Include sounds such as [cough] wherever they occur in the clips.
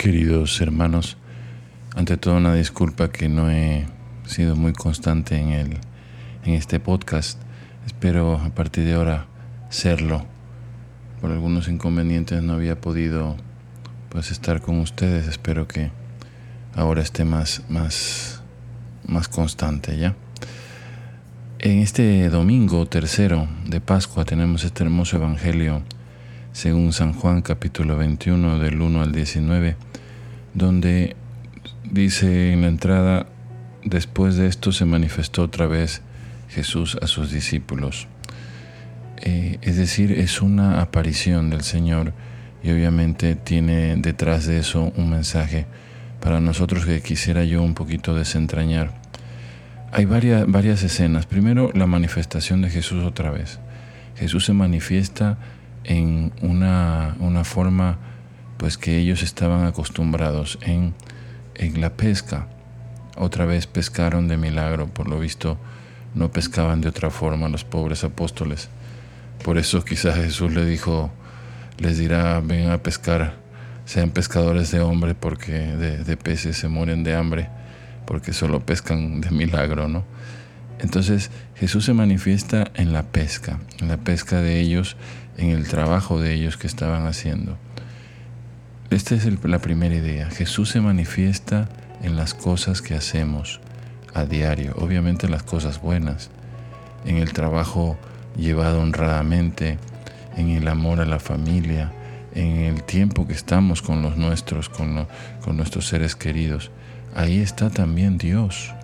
Queridos hermanos, ante todo una disculpa que no he sido muy constante en, el, en este podcast. Espero a partir de ahora serlo. Por algunos inconvenientes no había podido pues estar con ustedes. Espero que ahora esté más, más, más constante ya. En este domingo tercero de Pascua tenemos este hermoso evangelio según San Juan capítulo 21 del 1 al 19 donde dice en la entrada, después de esto se manifestó otra vez Jesús a sus discípulos. Eh, es decir, es una aparición del Señor y obviamente tiene detrás de eso un mensaje para nosotros que quisiera yo un poquito desentrañar. Hay varias, varias escenas. Primero, la manifestación de Jesús otra vez. Jesús se manifiesta en una, una forma pues que ellos estaban acostumbrados en, en la pesca. Otra vez pescaron de milagro, por lo visto no pescaban de otra forma los pobres apóstoles. Por eso quizás Jesús le dijo, les dirá, ven a pescar, sean pescadores de hombre, porque de, de, peces se mueren de hambre, porque solo pescan de milagro, ¿no? Entonces Jesús se manifiesta en la pesca, en la pesca de ellos, en el trabajo de ellos que estaban haciendo. Esta es la primera idea. Jesús se manifiesta en las cosas que hacemos a diario, obviamente las cosas buenas, en el trabajo llevado honradamente, en el amor a la familia, en el tiempo que estamos con los nuestros, con, nuestros seres queridos. Ahí está también Dios.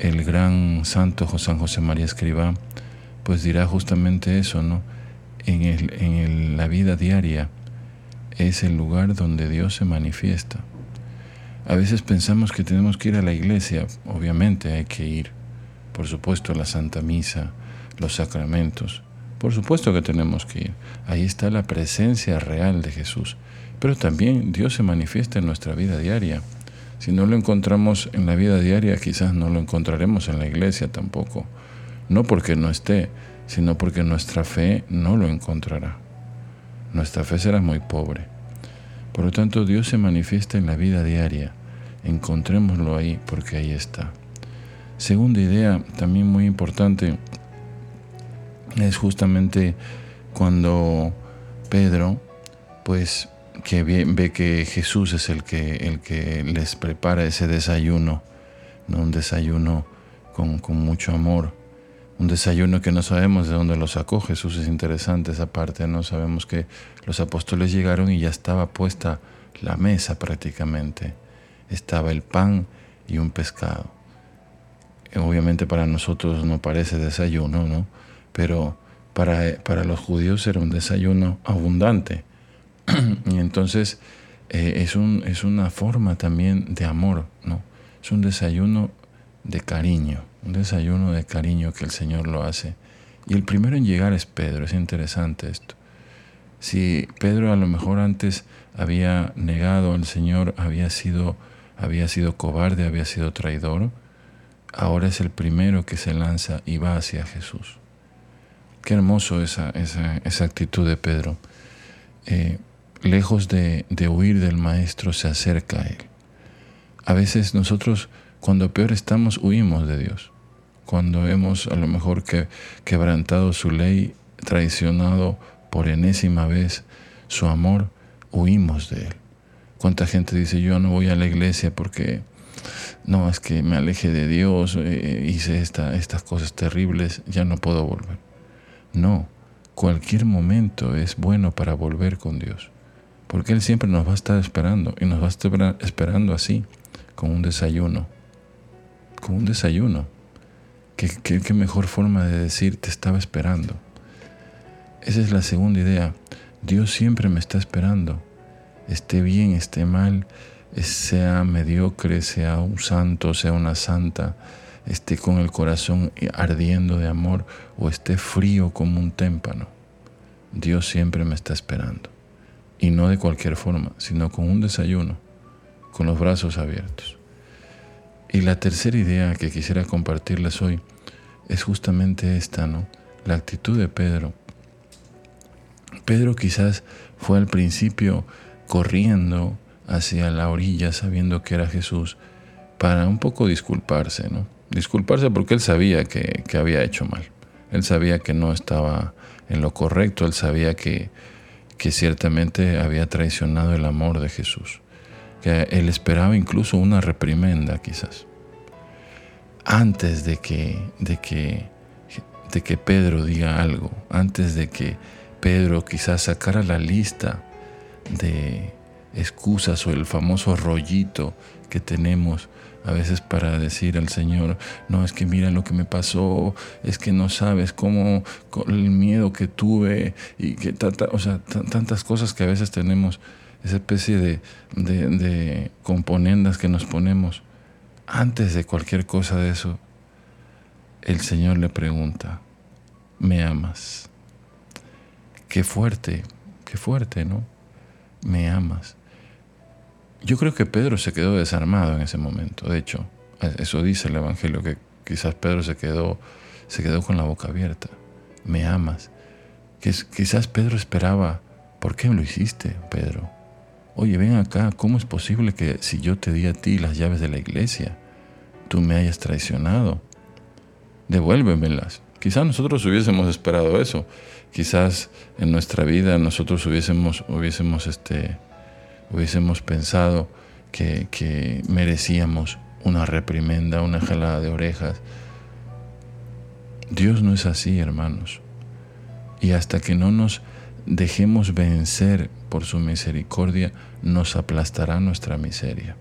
El gran santo San José María Escribá, pues dirá justamente eso, ¿no? En la vida diaria, es el lugar donde Dios se manifiesta. A veces pensamos que tenemos que ir a la iglesia, obviamente hay que ir, por supuesto, a la Santa Misa, los sacramentos, por supuesto que tenemos que ir. Ahí está la presencia real de Jesús. Pero también Dios se manifiesta en nuestra vida diaria. Si no lo encontramos en la vida diaria, quizás no lo encontraremos en la iglesia tampoco. No porque no esté, sino porque nuestra fe no lo encontrará nuestra fe será muy pobre. Por lo tanto, Dios se manifiesta en la vida diaria. Encontrémoslo ahí porque ahí está. Segunda idea, también muy importante, es justamente cuando Pedro, pues, que ve, que Jesús es el que, el que les prepara ese desayuno, ¿no? un desayuno con, con mucho amor, un desayuno que no sabemos de dónde lo sacó. Jesús es interesante esa parte, no sabemos que los apóstoles llegaron y ya estaba puesta la mesa prácticamente. Estaba el pan y un pescado. Obviamente para nosotros no parece desayuno, ¿no? Pero para, para los judíos era un desayuno abundante. [clears throat] y entonces eh, es, un, es una forma también de amor, ¿no? Es un desayuno de cariño un desayuno de cariño que el Señor lo hace. Y el primero en llegar es Pedro, es interesante esto. Si Pedro a lo mejor antes había negado al Señor, había sido, había sido cobarde, había sido traidor, ahora es el primero que se lanza y va hacia Jesús. Qué hermoso esa, esa, esa actitud de Pedro. Eh, lejos de, de huir del Maestro, se acerca a Él. A veces nosotros cuando peor estamos, huimos de Dios. Cuando hemos a lo mejor que, quebrantado su ley, traicionado por enésima vez su amor, huimos de Él. ¿Cuánta gente dice, yo no voy a la iglesia porque no, es que me aleje de Dios, eh, hice esta, estas cosas terribles, ya no puedo volver? No, cualquier momento es bueno para volver con Dios, porque Él siempre nos va a estar esperando y nos va a estar esperando así, con un desayuno, con un desayuno. ¿Qué, mejor forma de decir te estaba esperando? Esa es la segunda idea. Dios siempre me está esperando. Esté bien, esté mal, sea mediocre, sea un santo, sea una santa, esté con el corazón ardiendo de amor o esté frío como un témpano. Dios siempre me está esperando. Y no de cualquier forma, sino con un desayuno, con los brazos abiertos. Y la tercera idea que quisiera compartirles hoy es justamente esta, ¿no? La actitud de Pedro. Pedro quizás fue al principio corriendo hacia la orilla sabiendo que era Jesús para un poco disculparse, ¿no? Disculparse porque él sabía que, que había hecho mal. Él sabía que no estaba en lo correcto, él sabía que, que ciertamente había traicionado el amor de Jesús, que él esperaba incluso una reprimenda quizás. Antes de que, de que, de que Pedro diga algo, antes de que Pedro quizás sacara la lista de excusas o el famoso rollito que tenemos a veces para decir al Señor, no, es que mira lo que me pasó, es que no sabes cómo, el miedo que tuve y que, o sea, tantas cosas que a veces tenemos, esa especie de, de, componendas que nos ponemos. Antes de cualquier cosa de eso, el Señor le pregunta, ¿me amas? Qué fuerte, qué fuerte, ¿no? Me amas. Yo creo que Pedro se quedó desarmado en ese momento. De hecho, eso dice el Evangelio, que quizás Pedro se quedó, se quedó con la boca abierta. Me amas. Quizás Pedro esperaba, ¿por qué lo hiciste, Pedro? Oye, ven acá, ¿cómo es posible que si yo te di a ti las llaves de la iglesia, tú me hayas traicionado? Devuélvemelas. Quizás nosotros hubiésemos esperado eso. Quizás en nuestra vida nosotros hubiésemos, hubiésemos este, hubiésemos pensado que, merecíamos una reprimenda, una jalada de orejas. Dios no es así, hermanos. Y hasta que no nos dejemos vencer por su misericordia, nos aplastará nuestra miseria.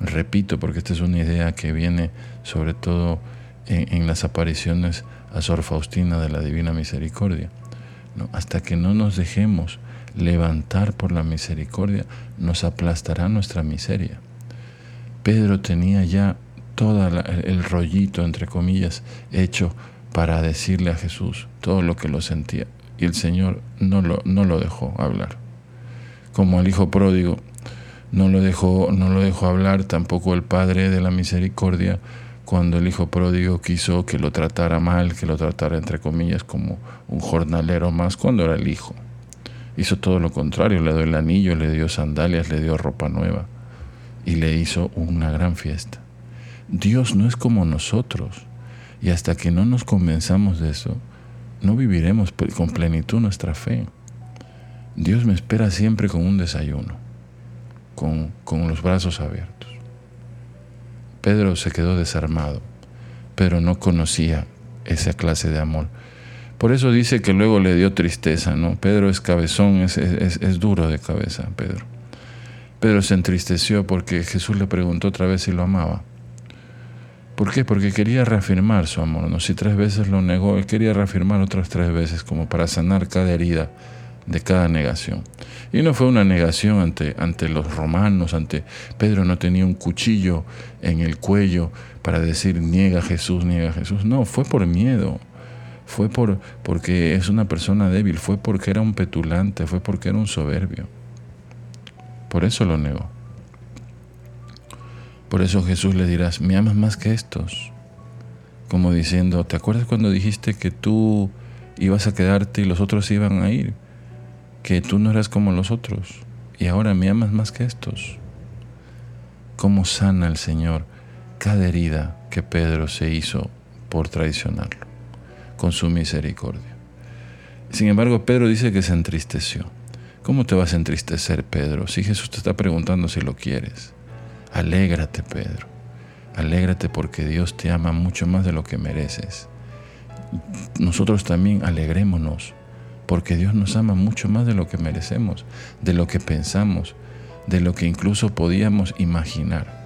Repito, porque esta es una idea que viene sobre todo en, las apariciones a Sor Faustina de la Divina Misericordia. Hasta que no nos dejemos levantar por la misericordia, nos aplastará nuestra miseria. Pedro tenía ya todo el rollito, entre comillas, hecho para decirle a Jesús todo lo que lo sentía. Y el Señor no lo, no lo dejó hablar. Como al Hijo pródigo, no lo, dejó, no lo dejó hablar tampoco el Padre de la Misericordia cuando el Hijo pródigo quiso que lo tratara mal, que lo tratara entre comillas como un jornalero más, cuando era el Hijo. Hizo todo lo contrario, le dio el anillo, le dio sandalias, le dio ropa nueva y le hizo una gran fiesta. Dios no es como nosotros y hasta que no nos convenzamos de eso, no viviremos con plenitud nuestra fe. Dios me espera siempre con un desayuno, con, con los brazos abiertos. Pedro se quedó desarmado, pero no conocía esa clase de amor por eso dice que luego le dio tristeza, ¿no? Pedro es cabezón, es, es, duro de cabeza, Pedro. Pedro se entristeció porque Jesús le preguntó otra vez si lo amaba. ¿Por qué? Porque quería reafirmar su amor. ¿no? Si tres veces lo negó, él quería reafirmar otras tres veces, como para sanar cada herida de cada negación. Y no fue una negación ante, ante los romanos, ante Pedro no tenía un cuchillo en el cuello para decir niega Jesús, niega Jesús. No, fue por miedo fue por, porque es una persona débil, fue porque era un petulante, fue porque era un soberbio. Por eso lo negó. Por eso Jesús le dirás, me amas más que estos. Como diciendo, ¿te acuerdas cuando dijiste que tú ibas a quedarte y los otros iban a ir? Que tú no eras como los otros. Y ahora me amas más que estos. ¿Cómo sana el Señor cada herida que Pedro se hizo por traicionarlo? con su misericordia. Sin embargo, Pedro dice que se entristeció. ¿Cómo te vas a entristecer, Pedro, si Jesús te está preguntando si lo quieres? Alégrate, Pedro. Alégrate porque Dios te ama mucho más de lo que mereces. Nosotros también alegrémonos porque Dios nos ama mucho más de lo que merecemos, de lo que pensamos, de lo que incluso podíamos imaginar.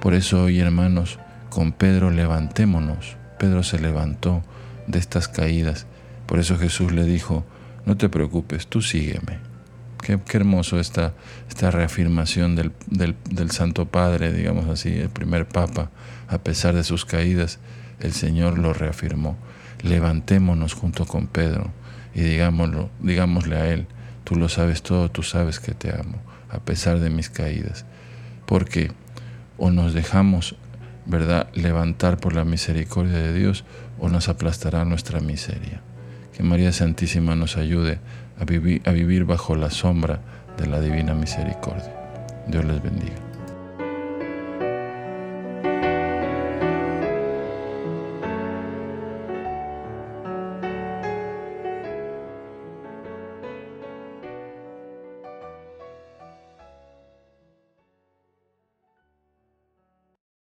Por eso hoy, hermanos, con Pedro levantémonos. Pedro se levantó de estas caídas. Por eso Jesús le dijo, no te preocupes, tú sígueme. Qué, hermoso esta, esta reafirmación del, del, Santo Padre, digamos así, el primer Papa, a pesar de sus caídas, el Señor lo reafirmó. Levantémonos junto con Pedro y digámoslo, digámosle a Él, tú lo sabes todo, tú sabes que te amo, a pesar de mis caídas. Porque o nos dejamos, ¿verdad?, levantar por la misericordia de Dios o nos aplastará nuestra miseria. Que María Santísima nos ayude a vivir, bajo la sombra de la divina misericordia. Dios les bendiga.